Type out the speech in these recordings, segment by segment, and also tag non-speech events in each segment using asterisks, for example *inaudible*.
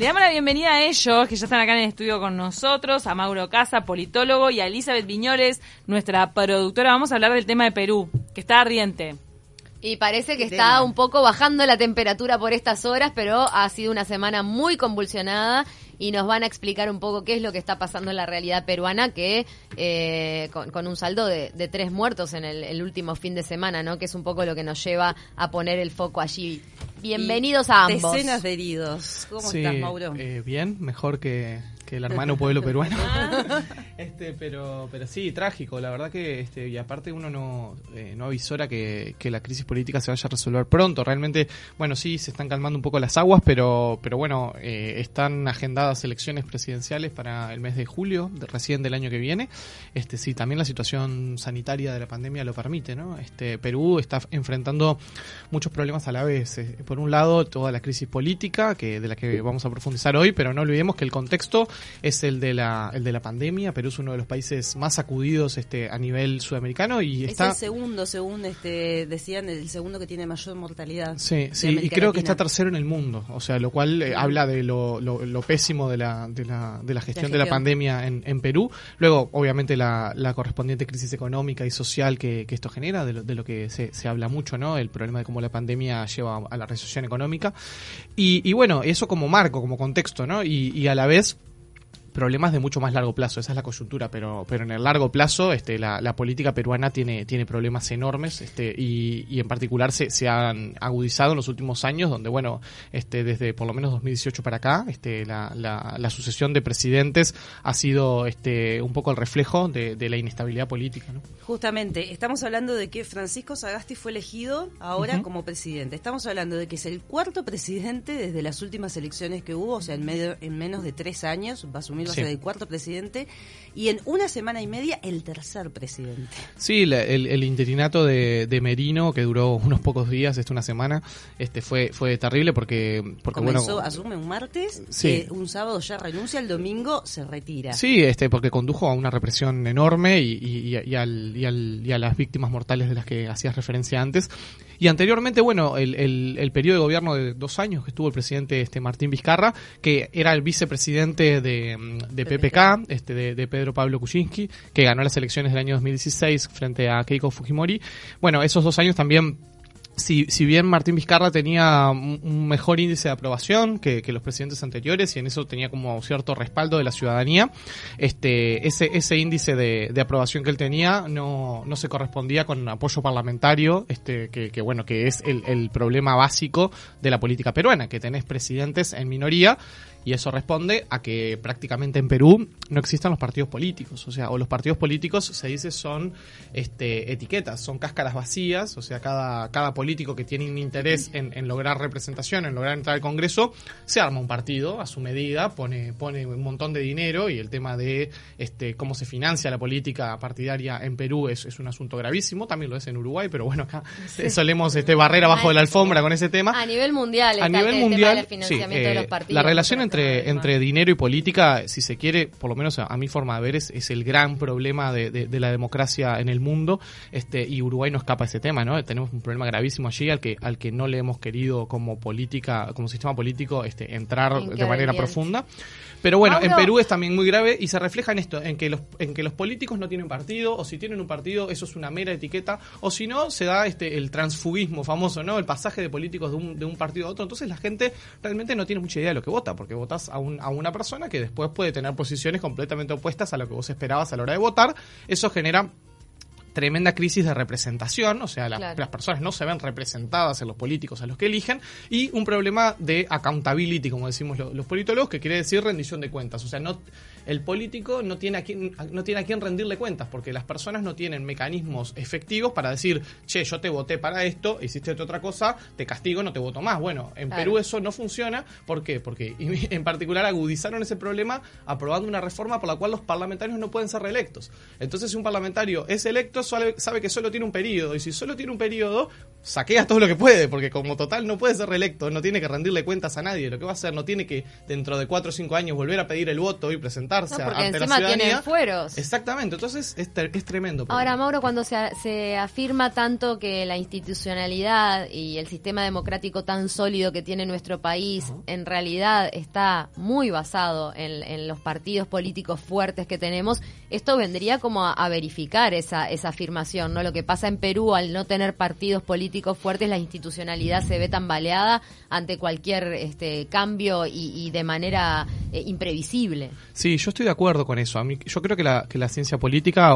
Le damos la bienvenida a ellos, que ya están acá en el estudio con nosotros, a Mauro Casa, politólogo, y a Elizabeth Viñoles, nuestra productora. Vamos a hablar del tema de Perú, que está ardiente. Y parece que está un poco bajando la temperatura por estas horas, pero ha sido una semana muy convulsionada y nos van a explicar un poco qué es lo que está pasando en la realidad peruana, que eh, con, un saldo de, tres muertos en el, último fin de semana, ¿no? Que es un poco lo que nos lleva a poner el foco allí. Bienvenidos a ambos. Decenas de heridos. ¿Cómo estás, Mauro? Eh, bien, mejor que, el hermano pueblo peruano. *laughs* este, pero, pero sí, trágico. La verdad que, este, y aparte uno no, eh, no avisora que, que, la crisis política se vaya a resolver pronto. Realmente, bueno, sí, se están calmando un poco las aguas, pero, pero bueno, eh, están agendadas elecciones presidenciales para el mes de julio, de, recién del año que viene. Este, sí, también la situación sanitaria de la pandemia lo permite, ¿no? Este, Perú está enfrentando muchos problemas a la vez. Eh, por un lado, toda la crisis política, que de la que vamos a profundizar hoy, pero no olvidemos que el contexto es el de la, el de la pandemia. Perú es uno de los países más sacudidos este, a nivel sudamericano y es está... el segundo, según este, decían, el segundo que tiene mayor mortalidad. Sí, sí, y creo que está tercero en el mundo, o sea, lo cual eh, habla de lo, lo, pésimo de la, de la, de la gestión de la pandemia en, en Perú. Luego, obviamente, la, la correspondiente crisis económica y social que, que esto genera, de lo, de lo que se, se habla mucho, ¿no? El problema de cómo la pandemia lleva a la recesión económica. Y, y bueno, eso como marco, como contexto, ¿no? Y, y a la vez problemas de mucho más largo plazo, esa es la coyuntura, pero, pero en el largo plazo este, la, la política peruana tiene, tiene problemas enormes este, y, y en particular se, se han agudizado en los últimos años, donde bueno, este, desde por lo menos 2018 para acá, este, la, la, la sucesión de presidentes ha sido este, un poco el reflejo de, de la inestabilidad política. ¿no? Justamente, estamos hablando de que Francisco Sagasti fue elegido ahora como presidente. Estamos hablando de que es el cuarto presidente desde las últimas elecciones que hubo, o sea, en, medio, en menos de tres años, va a asumir va a ser el cuarto presidente, y en una semana y media el tercer presidente. Sí, el, el, interinato de, de, Merino, que duró unos pocos días, esta una semana, este fue fue terrible porque... porque Comenzó, bueno, asume un martes, sí. un sábado ya renuncia, el domingo se retira. Sí, este porque condujo a una represión enorme y, y, y, al, y, al, y a las víctimas mortales de las que hacías referencia antes. Y anteriormente, bueno, el, el, el, periodo de gobierno de dos años que estuvo el presidente este Martín Vizcarra, que era el vicepresidente de, de PPK, este de, de, Pedro Pablo Kuczynski, que ganó las elecciones del año 2016 frente a Keiko Fujimori. Bueno, esos dos años también si, si bien Martín Vizcarra tenía un mejor índice de aprobación que, los presidentes anteriores y en eso tenía como cierto respaldo de la ciudadanía, este, ese, ese índice de, de aprobación que él tenía no, no se correspondía con apoyo parlamentario, este, que, que bueno, que es el, el problema básico de la política peruana, que tenés presidentes en minoría y eso responde a que prácticamente en Perú no existan los partidos políticos, o sea, o los partidos políticos se dice son este, etiquetas, son cáscaras vacías, o sea, cada, cada político que tiene un interés en, en, lograr representación, en lograr entrar al Congreso, se arma un partido a su medida, pone, pone un montón de dinero y el tema de este, cómo se financia la política partidaria en Perú es, es un asunto gravísimo, también lo es en Uruguay, pero bueno, acá sí. solemos este, barrer abajo de la alfombra con ese tema. A nivel mundial, a nivel mundial, sí, eh, la relación entre, entre dinero y política, si se quiere, por lo menos a, a mi forma de ver, es, es el gran problema de, de, de, la democracia en el mundo, este, y Uruguay no escapa a ese tema, ¿no? Tenemos un problema gravísimo allí al que, al que no le hemos querido como política, como sistema político, este, entrar de manera profunda. Pero bueno, en Perú es también muy grave y se refleja en esto, en que los, en que los políticos no tienen partido, o si tienen un partido, eso es una mera etiqueta, o si no, se da este el transfugismo famoso, ¿no? El pasaje de políticos de un, de un partido a otro. Entonces la gente realmente no tiene mucha idea de lo que vota, porque votas a, un, a una persona que después puede tener posiciones completamente opuestas a lo que vos esperabas a la hora de votar. Eso genera tremenda crisis de representación, o sea, claro. las personas no se ven representadas en los políticos a los que eligen, y un problema de accountability, como decimos los, los politólogos, que quiere decir rendición de cuentas. O sea, no, el político no tiene, a quién, no tiene a quién rendirle cuentas, porque las personas no tienen mecanismos efectivos para decir, che, yo te voté para esto, hiciste otra cosa, te castigo, no te voto más. Bueno, en claro. Perú eso no funciona. ¿Por qué? Porque *laughs* en particular agudizaron ese problema aprobando una reforma por la cual los parlamentarios no pueden ser reelectos. Entonces, si un parlamentario es electo, sabe, sabe que solo tiene un periodo, y si solo tiene un periodo, saquea todo lo que puede, porque como total no puede ser reelecto, no tiene que rendirle cuentas a nadie, lo que va a hacer no tiene que dentro de cuatro o cinco años volver a pedir el voto y presentarse no, porque ante encima la ciudadanía. fueros. Exactamente, entonces es, es tremendo. Ahora, Mauro, cuando se, se afirma tanto que la institucionalidad y el sistema democrático tan sólido que tiene nuestro país en realidad está muy basado en, en, los partidos políticos fuertes que tenemos, esto vendría como a, a verificar esa, esa afirmación, ¿no? Lo que pasa en Perú al no tener partidos políticos fuertes, la institucionalidad se ve tambaleada ante cualquier este, cambio y, de manera eh, imprevisible. Sí, yo estoy de acuerdo con eso. A mí, yo creo que la, que la ciencia política,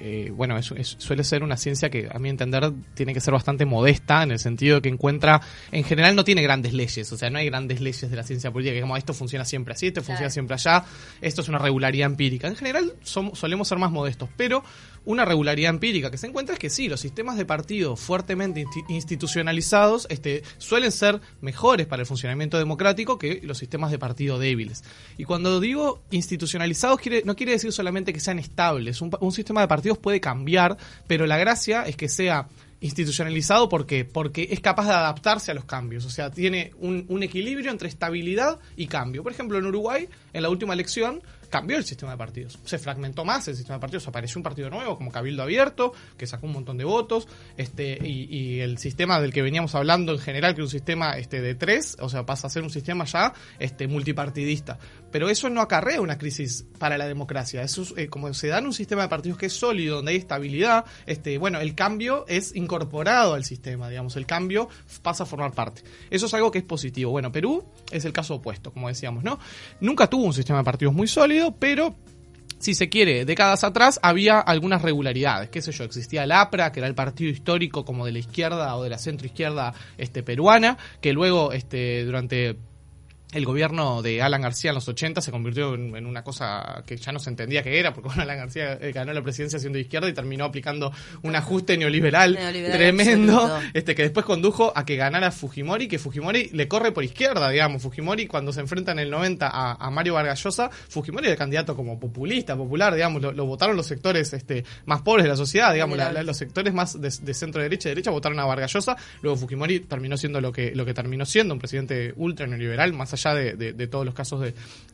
eh, bueno, es, suele ser una ciencia que, a mi entender, tiene que ser bastante modesta en el sentido de que encuentra, en general no tiene grandes leyes, o sea, no hay grandes leyes de la ciencia política, que como esto funciona siempre así, esto funciona siempre allá, esto es una regularidad empírica. En general somos, solemos ser más modestos, pero una regularidad empírica que se encuentra es que sí, los sistemas de partido fuertemente institucionalizados este, suelen ser mejores para el funcionamiento democrático que los sistemas de partido débiles. Y cuando digo institucionalizados, no quiere decir solamente que sean estables. Un, un sistema de partidos puede cambiar, pero la gracia es que sea institucionalizado porque porque es capaz de adaptarse a los cambios, o sea, tiene un, equilibrio entre estabilidad y cambio. Por ejemplo, en Uruguay, en la última elección, cambió el sistema de partidos. Se fragmentó más el sistema de partidos, apareció un partido nuevo como Cabildo Abierto, que sacó un montón de votos, este, y, el sistema del que veníamos hablando en general, que es un sistema este, de tres, o sea, pasa a ser un sistema ya este, multipartidista. Pero eso no acarrea una crisis para la democracia. Eso eh, como se da en un sistema de partidos que es sólido, donde hay estabilidad, este, bueno, el cambio es incorporado al sistema, digamos, el cambio pasa a formar parte. Eso es algo que es positivo. Bueno, Perú es el caso opuesto, como decíamos, ¿no? Nunca tuvo un sistema de partidos muy sólido, pero si se quiere, décadas atrás había algunas regularidades, qué sé yo, existía el APRA, que era el partido histórico como de la izquierda o de la centro izquierda este, peruana, que luego este, durante el gobierno de Alan García en los 80 se convirtió en, una cosa que ya no se entendía que era, porque Alan García eh, ganó la presidencia siendo de izquierda y terminó aplicando un ajuste neoliberal, tremendo, este que después condujo a que ganara Fujimori, que Fujimori le corre por izquierda, digamos. Fujimori cuando se enfrenta en el 90 a, Mario Vargas Llosa, Fujimori era candidato como populista, popular, digamos, lo, votaron los sectores este, más pobres de la sociedad, digamos, los sectores más de, centro derecha y derecha votaron a Vargas Llosa, luego Fujimori terminó siendo lo que, lo que terminó siendo, un presidente ultra neoliberal, más allá de, todos los casos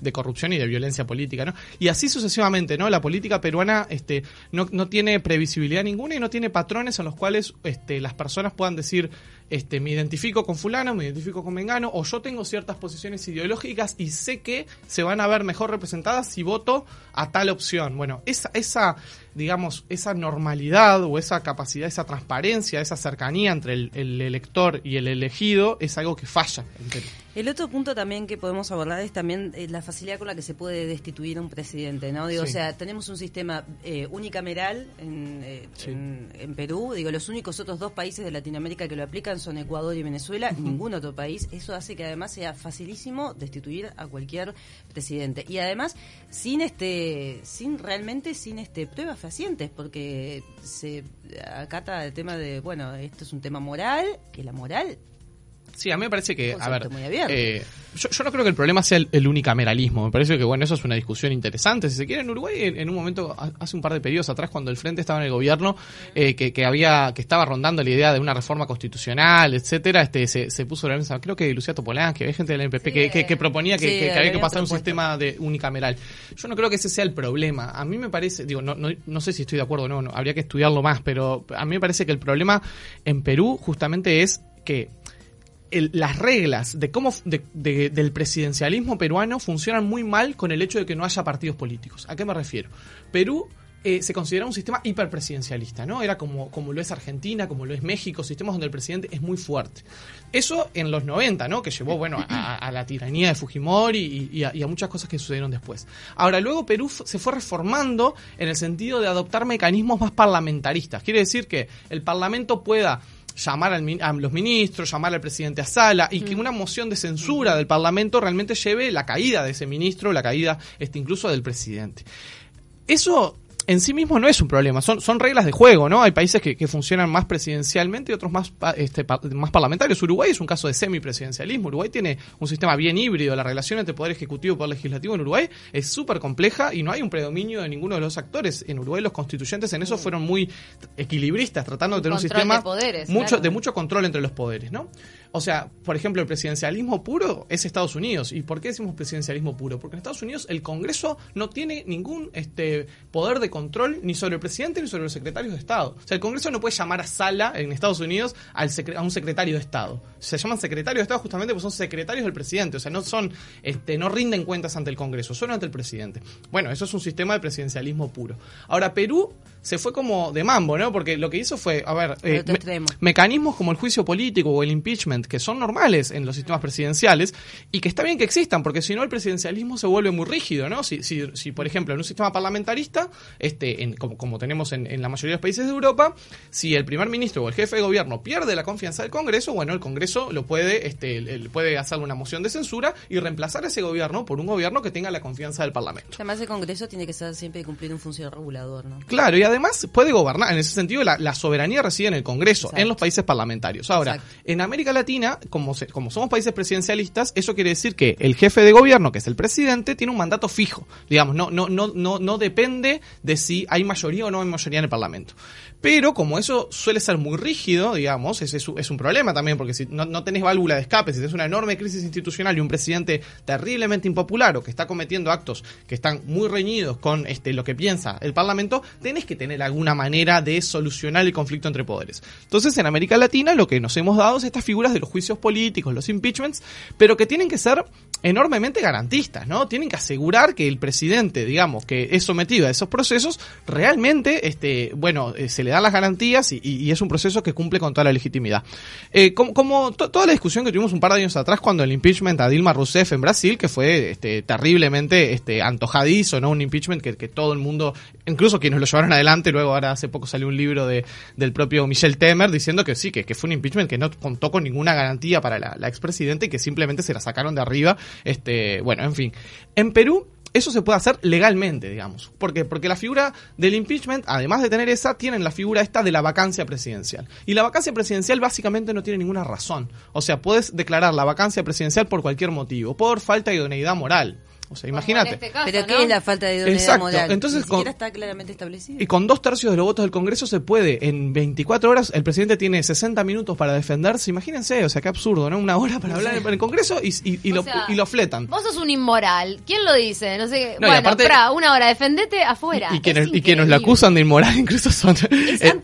de, corrupción y de violencia política, ¿no? Y así sucesivamente, ¿no? La política peruana este, no, no tiene previsibilidad ninguna y no tiene patrones en los cuales este, las personas puedan decir, este, me identifico con fulano, me identifico con mengano, o yo tengo ciertas posiciones ideológicas y sé que se van a ver mejor representadas si voto a tal opción. Bueno, esa, esa digamos, esa normalidad o esa capacidad, esa transparencia, esa cercanía entre el, el elector y el elegido es algo que falla en Perú. El otro punto también que podemos abordar es también eh, la facilidad con la que se puede destituir a un presidente, ¿no? Digo, o sea, tenemos un sistema eh, unicameral eh, en, en, Perú, digo, los únicos otros dos países de Latinoamérica que lo aplican son Ecuador y Venezuela, ningún otro país. Eso hace que además sea facilísimo destituir a cualquier presidente. Y además sin este, sin realmente sin este pruebas fehacientes, porque se acata el tema de, bueno, esto es un tema moral, que la moral Sí, a mí me parece que, a ver, eh, yo, no creo que el problema sea el, unicameralismo. Me parece que, bueno, eso es una discusión interesante. Si se quiere, en Uruguay, en, un momento, hace un par de periodos atrás, cuando el Frente estaba en el gobierno, eh, que, había, que estaba rondando la idea de una reforma constitucional, etcétera, este, se, puso la mesa, creo que Luciato Polán, que había gente del MPP que, proponía que, había que pasar un sistema de unicameral. Yo no creo que ese sea el problema. A mí me parece, digo, no, no, no sé si estoy de acuerdo o no, no, habría que estudiarlo más, pero a mí me parece que el problema en Perú justamente es que las reglas de cómo del presidencialismo peruano funcionan muy mal con el hecho de que no haya partidos políticos. ¿A qué me refiero? Perú eh, se considera un sistema hiperpresidencialista, ¿no? Era como, como lo es Argentina, como lo es México, sistemas donde el presidente es muy fuerte. Eso en los 90, ¿no? Que llevó, bueno, a, la tiranía de Fujimori y, a, muchas cosas que sucedieron después. Ahora, luego Perú se fue reformando en el sentido de adoptar mecanismos más parlamentaristas. Quiere decir que el Parlamento pueda llamar a los ministros, llamar al presidente a sala y que una moción de censura del Parlamento realmente lleve la caída de ese ministro, la caída este, incluso del presidente. Eso en sí mismo no es un problema, son, son reglas de juego, ¿no? Hay países que, que funcionan más presidencialmente y otros más, este, más parlamentarios. Uruguay es un caso de semipresidencialismo. Uruguay tiene un sistema bien híbrido. La relación entre poder ejecutivo y poder legislativo en Uruguay es súper compleja y no hay un predominio de ninguno de los actores. En Uruguay los constituyentes en eso fueron muy equilibristas, tratando de tener un sistema de, mucho, de mucho control entre los poderes, ¿no? O sea, por ejemplo, el presidencialismo puro es Estados Unidos. ¿Y por qué decimos presidencialismo puro? Porque en Estados Unidos el Congreso no tiene ningún este, poder de control ni sobre el presidente ni sobre los secretarios de Estado. O sea, el Congreso no puede llamar a sala en Estados Unidos al a un secretario de Estado. Se llaman secretarios de Estado justamente porque son secretarios del presidente. O sea, no son, este, no rinden cuentas ante el Congreso, solo ante el presidente. Bueno, eso es un sistema de presidencialismo puro. Ahora, Perú se fue como de mambo, ¿no? Porque lo que hizo fue, a ver, eh, mecanismos como el juicio político o el impeachment, que son normales en los sistemas presidenciales y que está bien que existan, porque si no el presidencialismo se vuelve muy rígido, ¿no? Si, si, si por ejemplo, en un sistema parlamentarista, este, en, como, como, tenemos en, en, la mayoría de los países de Europa, si el primer ministro o el jefe de gobierno pierde la confianza del Congreso, bueno, el Congreso lo puede, este, el, puede hacerle una moción de censura y reemplazar a ese gobierno por un gobierno que tenga la confianza del Parlamento. Además, el Congreso tiene que ser siempre cumplir un función regulador, ¿no? Claro, y además puede gobernar. En ese sentido, la, soberanía reside en el Congreso, en los países parlamentarios. Ahora, en América Latina, como, como somos países presidencialistas, eso quiere decir que el jefe de gobierno, que es el presidente, tiene un mandato fijo. Digamos, no, no, no, no, no depende de si hay mayoría o no hay mayoría en el Parlamento. Pero como eso suele ser muy rígido, digamos, es, es, un problema también, porque si no, no, tenés válvula de escape, si tenés una enorme crisis institucional y un presidente terriblemente impopular o que está cometiendo actos que están muy reñidos con este, lo que piensa el Parlamento, tenés que tener alguna manera de solucionar el conflicto entre poderes. Entonces, en América Latina lo que nos hemos dado es estas figuras de los juicios políticos, los impeachments, pero que tienen que ser enormemente garantistas, ¿no? Tienen que asegurar que el presidente, digamos, que es sometido a esos procesos, realmente, este, bueno, eh, se le dan las garantías y, es un proceso que cumple con toda la legitimidad. Eh, como, toda la discusión que tuvimos un par de años atrás cuando el impeachment a Dilma Rousseff en Brasil, que fue este, terriblemente este, antojadizo, ¿no? Un impeachment que, todo el mundo, incluso quienes lo llevaron adelante, luego ahora hace poco salió un libro de, del propio Michel Temer diciendo que sí, que, que fue un impeachment que no contó con ninguna garantía para la, la expresidenta y que simplemente se la sacaron de arriba este, bueno, en fin. En Perú eso se puede hacer legalmente, digamos. ¿Por qué? Porque la figura del impeachment, además de tener esa, tienen la figura esta de la vacancia presidencial. Y la vacancia presidencial básicamente no tiene ninguna razón. O sea, puedes declarar la vacancia presidencial por cualquier motivo, por falta de idoneidad moral. O sea, imagínate. Este ¿Pero qué es la falta de idoneidad moral? Entonces, Ni está claramente establecido. Y con dos tercios de los votos del Congreso se puede, en 24 horas, el presidente tiene 60 minutos para defenderse. Imagínense, o sea, qué absurdo, ¿no? Una hora para hablar en el Congreso y, y, lo, y, lo, fletan. Vos sos un inmoral. ¿Quién lo dice? No sé. bueno, aparte, una hora, defendete afuera. Y, quienes, y quienes lo acusan de inmoral *laughs* incluso son... Es, eh,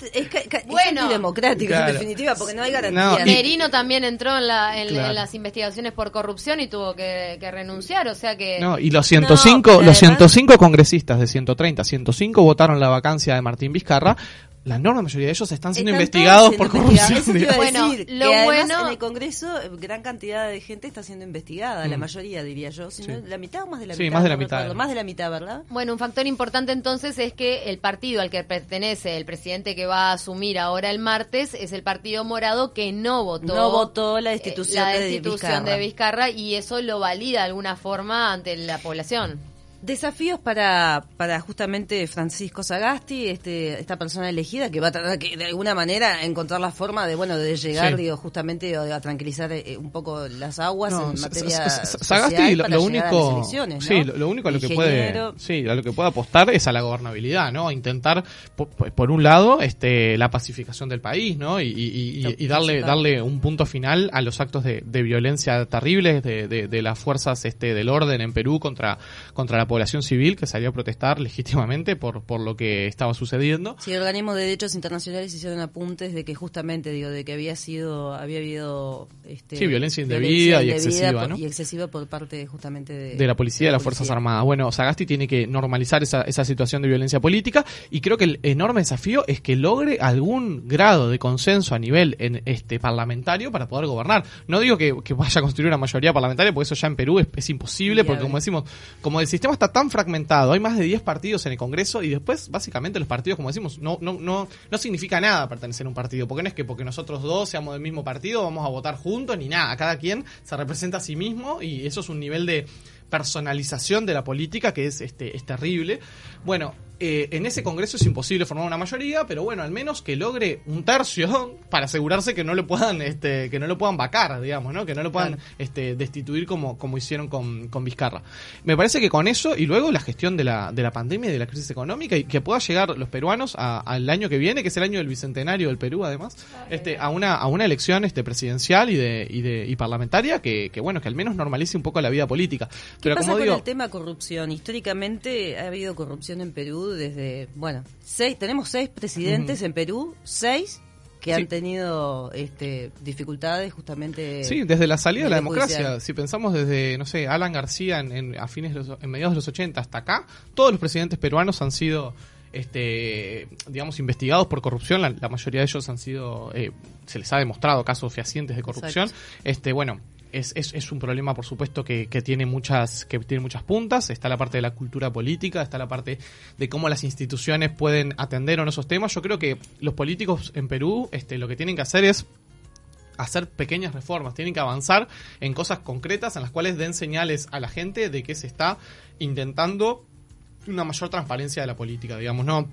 bueno, antidemocrático, en definitiva, porque no hay garantía. Merino también entró en, la, en, las investigaciones por corrupción y tuvo que, que renunciar, o sea que... No, y los 105 los 105 congresistas de 130, 105 votaron la vacancia de Martín Vizcarra, la enorme mayoría de ellos están siendo investigados por corrupción. bueno, lo bueno en el Congreso gran cantidad de gente está siendo investigada, la mm. mayoría diría yo, la mitad o más de la mitad. más de la mitad. más de la mitad, ¿verdad? Bueno, un factor importante entonces es que el partido al que pertenece el presidente que va a asumir ahora el martes es el Partido Morado que no votó. No votó la destitución, la destitución de Vizcarra y eso lo valida de alguna forma ante la población. Desafíos para, para justamente Francisco Sagasti, este, esta persona elegida que va a tratar que de alguna manera encontrar la forma de bueno de llegar, digo, justamente a tranquilizar eh, un poco las aguas en materia Sagasti lo, único, sí, lo, único a lo que puede, sí, a lo que puede apostar es a la gobernabilidad, ¿no? A intentar por, un lado este la pacificación del país, ¿no? Y, y, darle darle un punto final a los actos de, violencia terribles de, de, de, las fuerzas este del orden en Perú contra contra la población civil que salió a protestar legítimamente por, por lo que estaba sucediendo. Sí, el organismo de derechos internacionales hicieron apuntes de que justamente, digo, de que había sido, había habido... Este, sí, violencia indebida, y excesiva, ¿no? Y excesiva por parte justamente de... De la policía y de las Fuerzas Armadas. Bueno, Sagasti tiene que normalizar esa, esa situación de violencia política y creo que el enorme desafío es que logre algún grado de consenso a nivel en este parlamentario para poder gobernar. No digo que, que vaya a construir una mayoría parlamentaria, porque eso ya en Perú es, es imposible, porque como decimos, como el sistema está tan fragmentado, hay más de 10 partidos en el Congreso y después básicamente los partidos, como decimos, no, no, no, no significa nada pertenecer a un partido, porque no es que porque nosotros dos seamos del mismo partido vamos a votar juntos ni nada, cada quien se representa a sí mismo y eso es un nivel de personalización de la política que es, este, es terrible. Bueno, eh, en ese Congreso es imposible formar una mayoría, pero bueno, al menos que logre un tercio *laughs* para asegurarse que no le puedan, este, que no lo puedan vacar, digamos, ¿no? Que no lo puedan este, destituir como, como hicieron con, con Vizcarra. Me parece que con eso, y luego la gestión de la, de la pandemia y de la crisis económica, y que pueda llegar los peruanos al año que viene, que es el año del bicentenario del Perú, además, este, a una, a una elección este, presidencial y de, y de, y parlamentaria que, que bueno, que al menos normalice un poco la vida política. Pero como digo, el tema corrupción? Históricamente ha habido corrupción en Perú desde, bueno, seis, tenemos seis presidentes en Perú, seis que han tenido este, dificultades justamente. Sí, desde la salida de la democracia. Si pensamos desde, no sé, Alan García en, a fines en mediados de los 80 hasta acá, todos los presidentes peruanos han sido este, digamos, investigados por corrupción. La, mayoría de ellos han sido, eh, se les ha demostrado casos fehacientes de corrupción. Este, bueno, es, es, un problema, por supuesto, que, que, tiene muchas, que tiene muchas puntas. Está la parte de la cultura política, está la parte de cómo las instituciones pueden atender o no esos temas. Yo creo que los políticos en Perú este, lo que tienen que hacer es hacer pequeñas reformas, tienen que avanzar en cosas concretas en las cuales den señales a la gente de que se está intentando una mayor transparencia de la política, digamos, no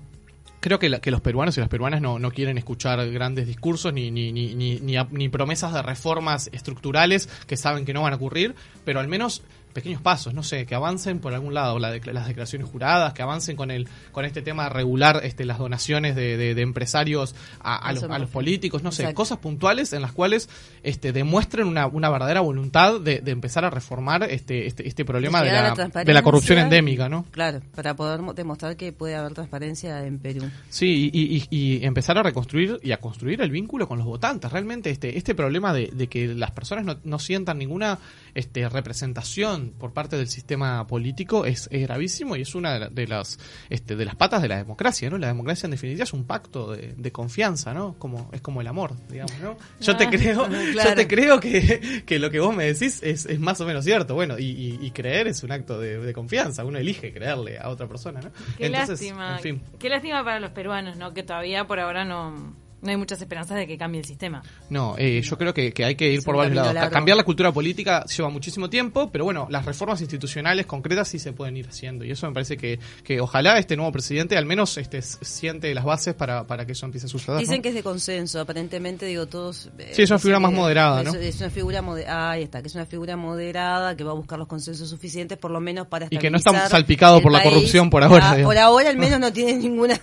creo que, que, los peruanos y las peruanas no, no quieren escuchar grandes discursos ni, ni, ni, ni promesas de reformas estructurales que saben que no van a ocurrir, pero al menos pequeños pasos, no sé, que avancen por algún lado la las declaraciones juradas, que avancen con el con este tema de regular este, las donaciones de, de, empresarios a, los, a, los, políticos, no sé, cosas puntuales en las cuales este, demuestren una, una verdadera voluntad de, de empezar a reformar este, este, este problema de la, de la corrupción endémica, ¿no? Claro, para poder demostrar que puede haber transparencia en Perú. Sí, y, y, empezar a reconstruir y a construir el vínculo con los votantes. Realmente este, este problema de, de que las personas no, no sientan ninguna este, representación por parte del sistema político es, gravísimo y es una de, las este, de las patas de la democracia, ¿no? La democracia en definitiva es un pacto de, confianza, ¿no? Como es como el amor, digamos, ¿no? Yo te ah, creo, *laughs* yo te creo que, que, lo que vos me decís es, es más o menos cierto, bueno, y, creer es un acto de, confianza, uno elige creerle a otra persona, ¿no? Qué lástima, qué lástima para los peruanos, ¿no? Que todavía por ahora no no hay muchas esperanzas de que cambie el sistema. No, eh, yo creo que, hay que ir por varios lados. Cambiar la cultura política lleva muchísimo tiempo, pero bueno, las reformas institucionales concretas sí se pueden ir haciendo. Y eso me parece que, que ojalá este nuevo presidente al menos este, siente las bases para, para que eso empiece a suceder. Dicen que es de consenso, aparentemente, digo, todos... Eh, sí, es una figura más moderada, ¿no? Es, una figura moderada, ahí está, que es una figura moderada, que va a buscar los consensos suficientes, por lo menos para Y que no está salpicado por la corrupción por ahora. por ahora al menos *laughs* no tiene ninguna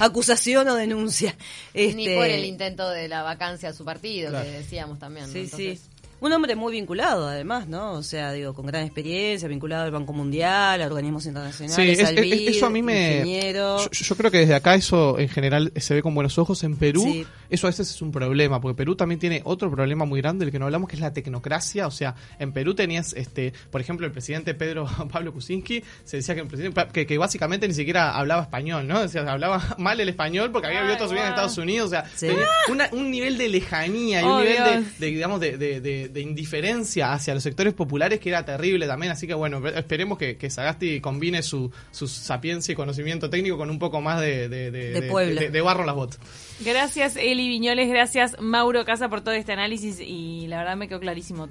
acusación o denuncia. Ni por el este, intento de la vacancia a su partido, que decíamos también. Sí, sí. Un hombre muy vinculado, además, ¿no? O sea, digo, con gran experiencia, vinculado al Banco Mundial, a organismos internacionales. Sí, eso a mí me. Yo, creo que desde acá eso en general se ve con buenos ojos. En Perú, eso a veces es un problema, porque Perú también tiene otro problema muy grande del que no hablamos, que es la tecnocracia. O sea, en Perú tenías, este por ejemplo, el presidente Pedro *laughs* Pablo Kuczynski se decía que el presidente que, que básicamente ni siquiera hablaba español, ¿no? O sea, hablaba *laughs* mal el español porque había vivido toda en Estados Unidos. O sea, tenía un nivel de lejanía y un nivel de, digamos, de de indiferencia hacia los sectores populares que era terrible también. Así que bueno, esperemos que, que Sagasti combine su, su sapiencia y conocimiento técnico con un poco más de, de, de, barro en las botas. Gracias Eli Viñoles, gracias Mauro Casa por todo este análisis y la verdad me quedó clarísimo